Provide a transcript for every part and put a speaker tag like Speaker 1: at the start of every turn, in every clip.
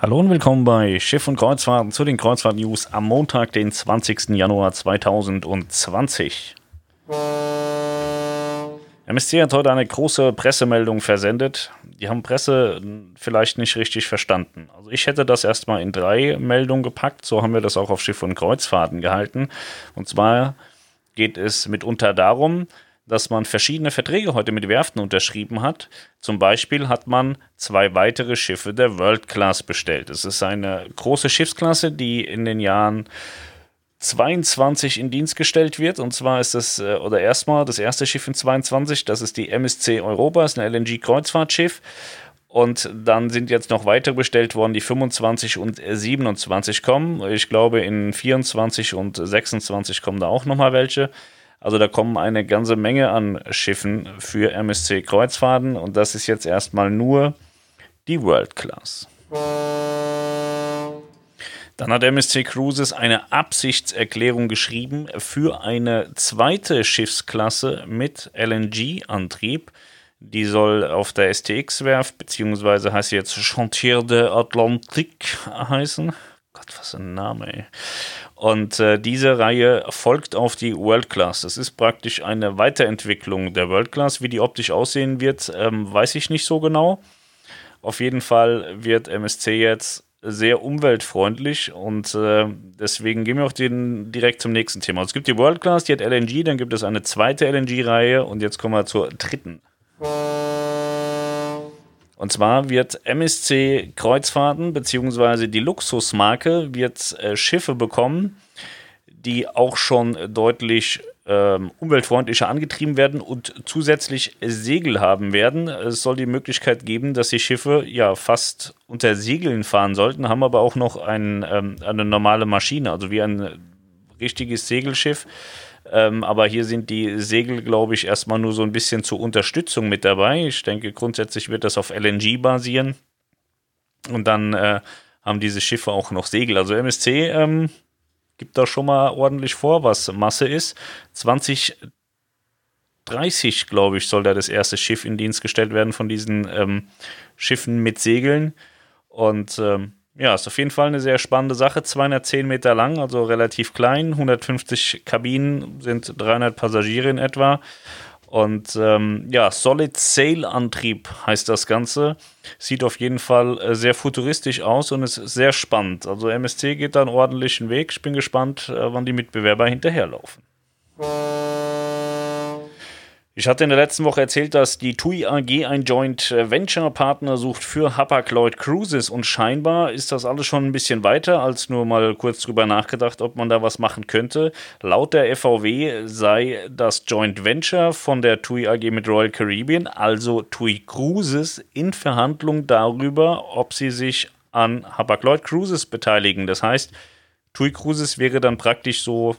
Speaker 1: Hallo und willkommen bei Schiff und Kreuzfahrten zu den Kreuzfahrt-News am Montag, den 20. Januar 2020. MSC hat heute eine große Pressemeldung versendet. Die haben Presse vielleicht nicht richtig verstanden. Also ich hätte das erstmal in drei Meldungen gepackt. So haben wir das auch auf Schiff und Kreuzfahrten gehalten. Und zwar geht es mitunter darum, dass man verschiedene Verträge heute mit Werften unterschrieben hat. Zum Beispiel hat man zwei weitere Schiffe der World Class bestellt. Es ist eine große Schiffsklasse, die in den Jahren 22 in Dienst gestellt wird. Und zwar ist das, äh, oder erstmal das erste Schiff in 22, das ist die MSC Europa, ist ein LNG-Kreuzfahrtschiff. Und dann sind jetzt noch weitere bestellt worden, die 25 und 27 kommen. Ich glaube, in 24 und 26 kommen da auch nochmal welche. Also da kommen eine ganze Menge an Schiffen für MSC Kreuzfahrten und das ist jetzt erstmal nur die World Class. Dann hat MSC Cruises eine Absichtserklärung geschrieben für eine zweite Schiffsklasse mit LNG-Antrieb. Die soll auf der STX-Werft, beziehungsweise heißt sie jetzt Chantier de Atlantique heißen. Gott, was ein Name, ey. Und äh, diese Reihe folgt auf die World Class. Das ist praktisch eine Weiterentwicklung der World Class. Wie die optisch aussehen wird, ähm, weiß ich nicht so genau. Auf jeden Fall wird MSC jetzt sehr umweltfreundlich und äh, deswegen gehen wir auch den, direkt zum nächsten Thema. Es gibt die World Class, die hat LNG, dann gibt es eine zweite LNG-Reihe und jetzt kommen wir zur dritten. Und zwar wird MSC Kreuzfahrten bzw. die Luxusmarke wird äh, Schiffe bekommen, die auch schon deutlich ähm, umweltfreundlicher angetrieben werden und zusätzlich Segel haben werden. Es soll die Möglichkeit geben, dass die Schiffe ja fast unter Segeln fahren sollten, haben aber auch noch ein, ähm, eine normale Maschine, also wie ein richtiges Segelschiff ähm, aber hier sind die Segel, glaube ich, erstmal nur so ein bisschen zur Unterstützung mit dabei. Ich denke, grundsätzlich wird das auf LNG basieren. Und dann äh, haben diese Schiffe auch noch Segel. Also MSC ähm, gibt da schon mal ordentlich vor, was Masse ist. 2030, glaube ich, soll da das erste Schiff in Dienst gestellt werden von diesen ähm, Schiffen mit Segeln. Und ähm, ja, ist auf jeden Fall eine sehr spannende Sache. 210 Meter lang, also relativ klein. 150 Kabinen sind 300 Passagiere in etwa. Und ähm, ja, Solid Sail Antrieb heißt das Ganze. Sieht auf jeden Fall äh, sehr futuristisch aus und ist sehr spannend. Also MSC geht da einen ordentlichen Weg. Ich bin gespannt, äh, wann die Mitbewerber hinterherlaufen. Ich hatte in der letzten Woche erzählt, dass die TUI AG ein Joint Venture Partner sucht für Hapag-Lloyd Cruises und scheinbar ist das alles schon ein bisschen weiter als nur mal kurz drüber nachgedacht, ob man da was machen könnte. Laut der FVW sei das Joint Venture von der TUI AG mit Royal Caribbean, also TUI Cruises, in Verhandlung darüber, ob sie sich an Hapag-Lloyd Cruises beteiligen. Das heißt, TUI Cruises wäre dann praktisch so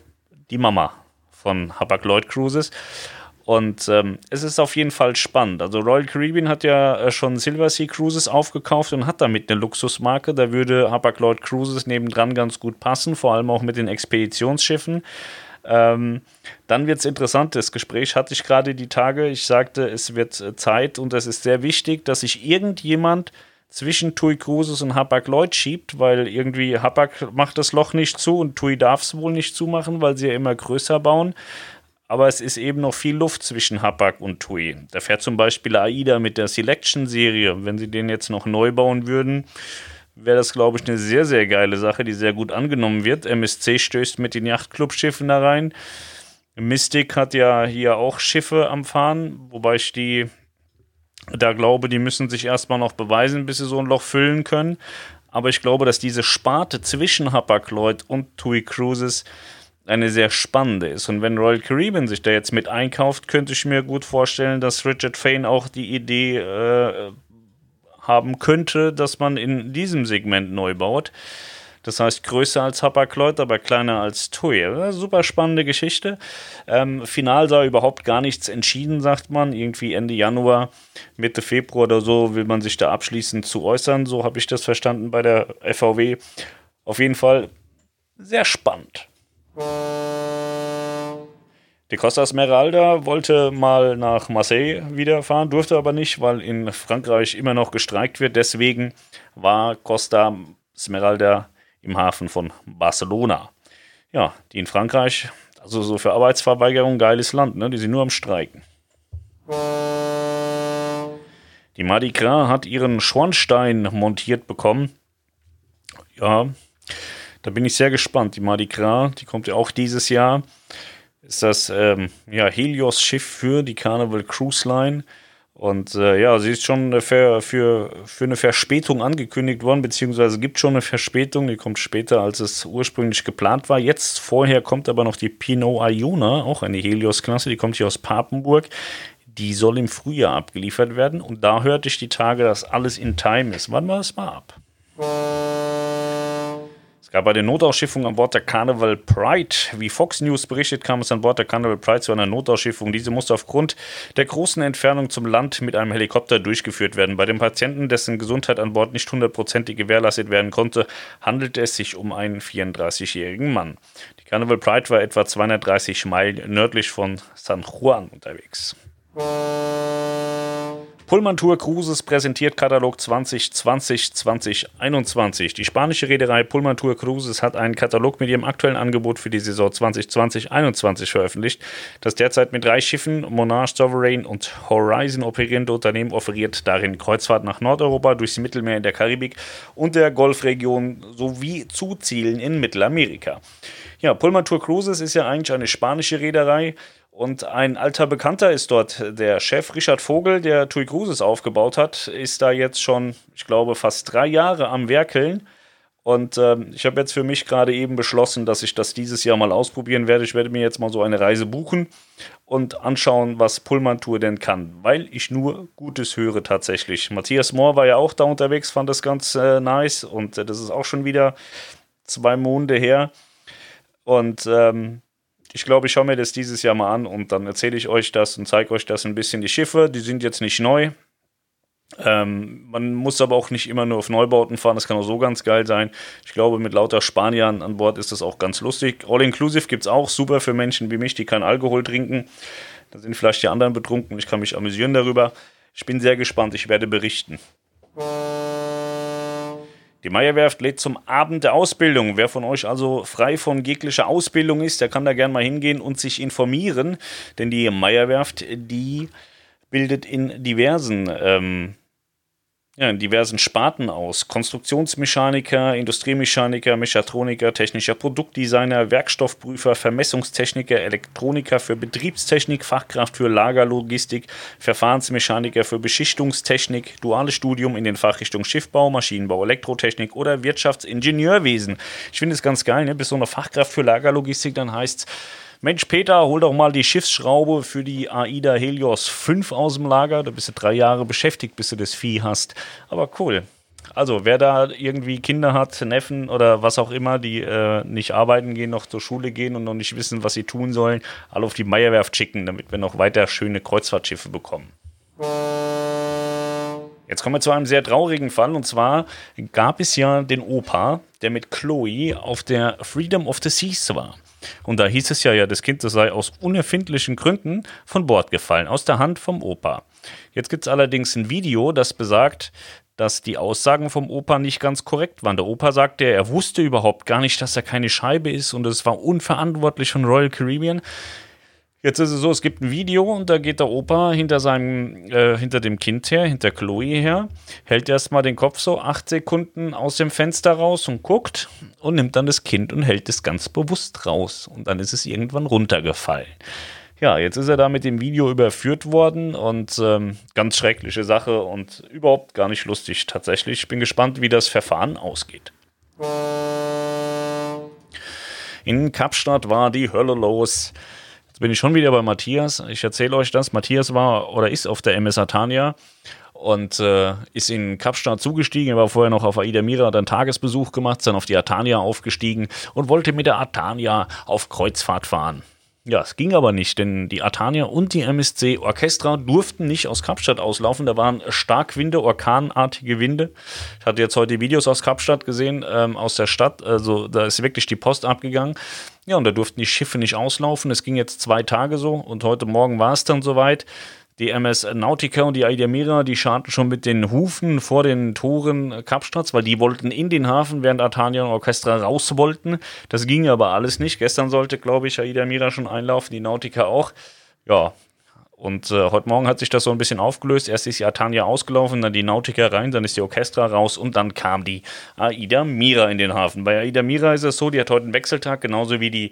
Speaker 1: die Mama von Hapag-Lloyd Cruises. Und ähm, es ist auf jeden Fall spannend. Also Royal Caribbean hat ja äh, schon Silver Sea Cruises aufgekauft und hat damit eine Luxusmarke. Da würde Hapag-Lloyd Cruises nebendran ganz gut passen, vor allem auch mit den Expeditionsschiffen. Ähm, dann wird es interessant. Das Gespräch hatte ich gerade die Tage. Ich sagte, es wird äh, Zeit und es ist sehr wichtig, dass sich irgendjemand zwischen TUI Cruises und Hapag-Lloyd schiebt, weil irgendwie Hapag macht das Loch nicht zu und TUI darf es wohl nicht zumachen, weil sie ja immer größer bauen aber es ist eben noch viel Luft zwischen Hapag und TUI. Da fährt zum Beispiel AIDA mit der Selection-Serie. Wenn sie den jetzt noch neu bauen würden, wäre das, glaube ich, eine sehr, sehr geile Sache, die sehr gut angenommen wird. MSC stößt mit den Yachtclub-Schiffen da rein. Mystic hat ja hier auch Schiffe am Fahren, wobei ich die da glaube, die müssen sich erstmal noch beweisen, bis sie so ein Loch füllen können. Aber ich glaube, dass diese Sparte zwischen Hapag-Lloyd und TUI Cruises eine sehr spannende ist. Und wenn Royal Caribbean sich da jetzt mit einkauft, könnte ich mir gut vorstellen, dass Richard Fain auch die Idee äh, haben könnte, dass man in diesem Segment neu baut. Das heißt, größer als Hapag-Lloyd, aber kleiner als TUI. Super spannende Geschichte. Ähm, final sei überhaupt gar nichts entschieden, sagt man. Irgendwie Ende Januar, Mitte Februar oder so will man sich da abschließend zu äußern. So habe ich das verstanden bei der FVW. Auf jeden Fall sehr spannend. Die Costa Smeralda wollte mal nach Marseille wiederfahren, durfte aber nicht, weil in Frankreich immer noch gestreikt wird. Deswegen war Costa Smeralda im Hafen von Barcelona. Ja, die in Frankreich, also so für Arbeitsverweigerung geiles Land, ne? Die sind nur am Streiken. Die Mardi Gras hat ihren Schornstein montiert bekommen. Ja, da bin ich sehr gespannt. Die Mardi Gras, die kommt ja auch dieses Jahr. Ist das ähm, ja, Helios-Schiff für die Carnival Cruise Line. Und äh, ja, sie ist schon für, für, für eine Verspätung angekündigt worden, beziehungsweise gibt schon eine Verspätung, die kommt später, als es ursprünglich geplant war. Jetzt vorher kommt aber noch die Pinot Iona, auch eine Helios-Klasse, die kommt hier aus Papenburg. Die soll im Frühjahr abgeliefert werden und da hörte ich die Tage, dass alles in Time ist. Warten wir das mal ab. Es gab bei der Notausschiffung an Bord der Carnival Pride. Wie Fox News berichtet, kam es an Bord der Carnival Pride zu einer Notausschiffung. Diese musste aufgrund der großen Entfernung zum Land mit einem Helikopter durchgeführt werden. Bei dem Patienten, dessen Gesundheit an Bord nicht hundertprozentig gewährleistet werden konnte, handelte es sich um einen 34-jährigen Mann. Die Carnival Pride war etwa 230 Meilen nördlich von San Juan unterwegs. Pullman Tour Cruises präsentiert Katalog 2020-2021. Die spanische Reederei Pullman Tour Cruises hat einen Katalog mit ihrem aktuellen Angebot für die Saison 2020-21 veröffentlicht. Das derzeit mit drei Schiffen, Monarch, Sovereign und Horizon operierende Unternehmen offeriert darin Kreuzfahrt nach Nordeuropa, durchs Mittelmeer in der Karibik und der Golfregion sowie zu Zielen in Mittelamerika. Ja, Pullman Tour Cruises ist ja eigentlich eine spanische Reederei. Und ein alter Bekannter ist dort der Chef, Richard Vogel, der TUI Cruises aufgebaut hat, ist da jetzt schon, ich glaube, fast drei Jahre am Werkeln. Und ähm, ich habe jetzt für mich gerade eben beschlossen, dass ich das dieses Jahr mal ausprobieren werde. Ich werde mir jetzt mal so eine Reise buchen und anschauen, was Pullman Tour denn kann, weil ich nur Gutes höre tatsächlich. Matthias Mohr war ja auch da unterwegs, fand das ganz äh, nice und äh, das ist auch schon wieder zwei Monde her. Und ähm, ich glaube, ich schaue mir das dieses Jahr mal an und dann erzähle ich euch das und zeige euch das ein bisschen. Die Schiffe, die sind jetzt nicht neu. Ähm, man muss aber auch nicht immer nur auf Neubauten fahren, das kann auch so ganz geil sein. Ich glaube, mit lauter Spaniern an Bord ist das auch ganz lustig. All-Inclusive gibt es auch, super für Menschen wie mich, die keinen Alkohol trinken. Da sind vielleicht die anderen betrunken, ich kann mich amüsieren darüber. Ich bin sehr gespannt, ich werde berichten. Die Meierwerft lädt zum Abend der Ausbildung. Wer von euch also frei von jeglicher Ausbildung ist, der kann da gerne mal hingehen und sich informieren. Denn die Meierwerft, die bildet in diversen ähm, ja, in diversen Sparten aus. Konstruktionsmechaniker, Industriemechaniker, Mechatroniker, technischer Produktdesigner, Werkstoffprüfer, Vermessungstechniker, Elektroniker für Betriebstechnik, Fachkraft für Lagerlogistik, Verfahrensmechaniker für Beschichtungstechnik, duales Studium in den Fachrichtungen Schiffbau, Maschinenbau, Elektrotechnik oder Wirtschaftsingenieurwesen. Ich finde es ganz geil, ne? Bis so eine Fachkraft für Lagerlogistik, dann heißt es, Mensch, Peter, hol doch mal die Schiffsschraube für die AIDA Helios 5 aus dem Lager. Da bist du drei Jahre beschäftigt, bis du das Vieh hast. Aber cool. Also, wer da irgendwie Kinder hat, Neffen oder was auch immer, die äh, nicht arbeiten gehen, noch zur Schule gehen und noch nicht wissen, was sie tun sollen, alle auf die Meierwerft schicken, damit wir noch weiter schöne Kreuzfahrtschiffe bekommen. Jetzt kommen wir zu einem sehr traurigen Fall und zwar gab es ja den Opa, der mit Chloe auf der Freedom of the Seas war. Und da hieß es ja, ja, das Kind sei aus unerfindlichen Gründen von Bord gefallen, aus der Hand vom Opa. Jetzt gibt es allerdings ein Video, das besagt, dass die Aussagen vom Opa nicht ganz korrekt waren. Der Opa sagte, er wusste überhaupt gar nicht, dass er keine Scheibe ist und es war unverantwortlich von Royal Caribbean. Jetzt ist es so, es gibt ein Video und da geht der Opa hinter seinem, äh, hinter dem Kind her, hinter Chloe her, hält erstmal den Kopf so acht Sekunden aus dem Fenster raus und guckt und nimmt dann das Kind und hält es ganz bewusst raus. Und dann ist es irgendwann runtergefallen. Ja, jetzt ist er da mit dem Video überführt worden und ähm, ganz schreckliche Sache und überhaupt gar nicht lustig tatsächlich. Ich bin gespannt, wie das Verfahren ausgeht. In Kapstadt war die Hölle los. Jetzt bin ich schon wieder bei Matthias. Ich erzähle euch das. Matthias war oder ist auf der MS Atania und äh, ist in Kapstadt zugestiegen. Er war vorher noch auf Aida Mira, hat einen Tagesbesuch gemacht, dann auf die Atania aufgestiegen und wollte mit der Atania auf Kreuzfahrt fahren. Ja, es ging aber nicht, denn die Atania und die MSC Orchestra durften nicht aus Kapstadt auslaufen. Da waren Starkwinde, orkanartige Winde. Ich hatte jetzt heute Videos aus Kapstadt gesehen, ähm, aus der Stadt. Also da ist wirklich die Post abgegangen. Ja, und da durften die Schiffe nicht auslaufen. Es ging jetzt zwei Tage so und heute Morgen war es dann soweit. Die MS Nautica und die Aida Mira, die scharten schon mit den Hufen vor den Toren Kapstadts, weil die wollten in den Hafen, während Atania und Orchestra raus wollten. Das ging aber alles nicht. Gestern sollte, glaube ich, Aida Mira schon einlaufen, die Nautica auch. Ja, und äh, heute Morgen hat sich das so ein bisschen aufgelöst. Erst ist die Atania ausgelaufen, dann die Nautica rein, dann ist die Orchestra raus und dann kam die Aida Mira in den Hafen. Bei Aida Mira ist es so, die hat heute einen Wechseltag, genauso wie die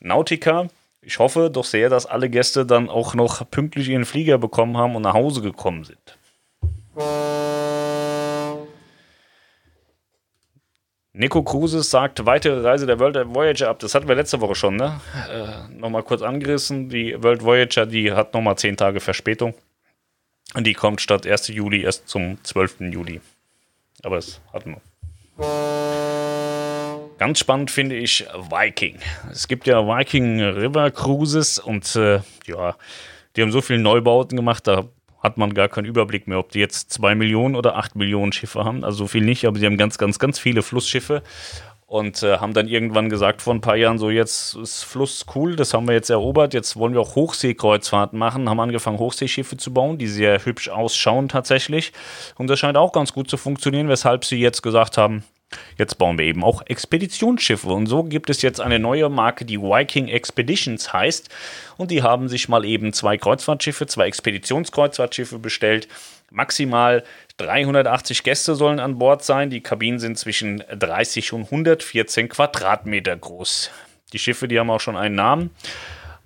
Speaker 1: Nautica. Ich hoffe doch sehr, dass alle Gäste dann auch noch pünktlich ihren Flieger bekommen haben und nach Hause gekommen sind. Nico Cruises sagt weitere Reise der World Voyager ab. Das hatten wir letzte Woche schon, ne? Äh, nochmal kurz angerissen. Die World Voyager, die hat nochmal 10 Tage Verspätung. Und die kommt statt 1. Juli erst zum 12. Juli. Aber das hatten wir. Ganz spannend finde ich Viking. Es gibt ja Viking River Cruises und äh, ja, die haben so viele Neubauten gemacht, da hat man gar keinen Überblick mehr, ob die jetzt zwei Millionen oder acht Millionen Schiffe haben. Also so viel nicht, aber die haben ganz, ganz, ganz viele Flussschiffe und äh, haben dann irgendwann gesagt vor ein paar Jahren so jetzt ist Fluss cool, das haben wir jetzt erobert, jetzt wollen wir auch Hochseekreuzfahrten machen, haben angefangen Hochseeschiffe zu bauen, die sehr hübsch ausschauen tatsächlich und das scheint auch ganz gut zu funktionieren, weshalb sie jetzt gesagt haben, Jetzt bauen wir eben auch Expeditionsschiffe und so gibt es jetzt eine neue Marke, die Viking Expeditions heißt und die haben sich mal eben zwei Kreuzfahrtschiffe, zwei Expeditionskreuzfahrtschiffe bestellt. Maximal 380 Gäste sollen an Bord sein. Die Kabinen sind zwischen 30 und 114 Quadratmeter groß. Die Schiffe, die haben auch schon einen Namen.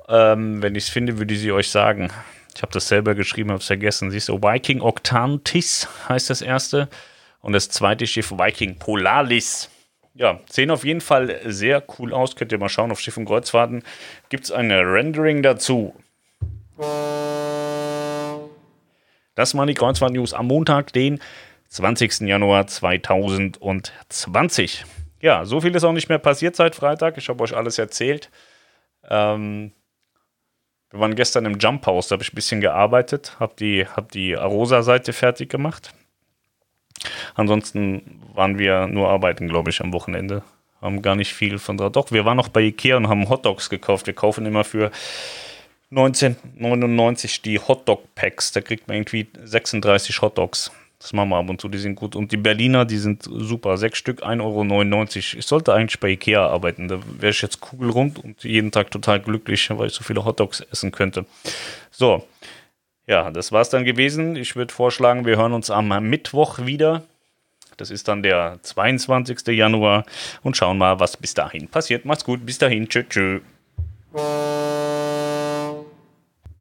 Speaker 1: Ähm, wenn ich es finde, würde ich sie euch sagen. Ich habe das selber geschrieben, habe es vergessen. Siehst du, Viking Octantis heißt das erste und das zweite Schiff Viking Polaris. Ja, sehen auf jeden Fall sehr cool aus. Könnt ihr mal schauen auf Schiff und Kreuzfahrten. Gibt es eine Rendering dazu? Das waren die Kreuzfahrt-News am Montag, den 20. Januar 2020. Ja, so viel ist auch nicht mehr passiert seit Freitag. Ich habe euch alles erzählt. Ähm, wir waren gestern im Jump House, da habe ich ein bisschen gearbeitet, habe die, hab die Arosa-Seite fertig gemacht. Ansonsten waren wir nur arbeiten, glaube ich, am Wochenende. Haben gar nicht viel von da. Doch, wir waren noch bei Ikea und haben Hotdogs gekauft. Wir kaufen immer für 1999 die Hotdog-Packs. Da kriegt man irgendwie 36 Hotdogs. Das machen wir ab und zu, die sind gut. Und die Berliner, die sind super. Sechs Stück, 1,99 Euro. Ich sollte eigentlich bei Ikea arbeiten. Da wäre ich jetzt kugelrund und jeden Tag total glücklich, weil ich so viele Hotdogs essen könnte. So, ja, das war es dann gewesen. Ich würde vorschlagen, wir hören uns am Mittwoch wieder. Das ist dann der 22. Januar und schauen mal, was bis dahin passiert. Macht's gut, bis dahin. Tschö, tschö.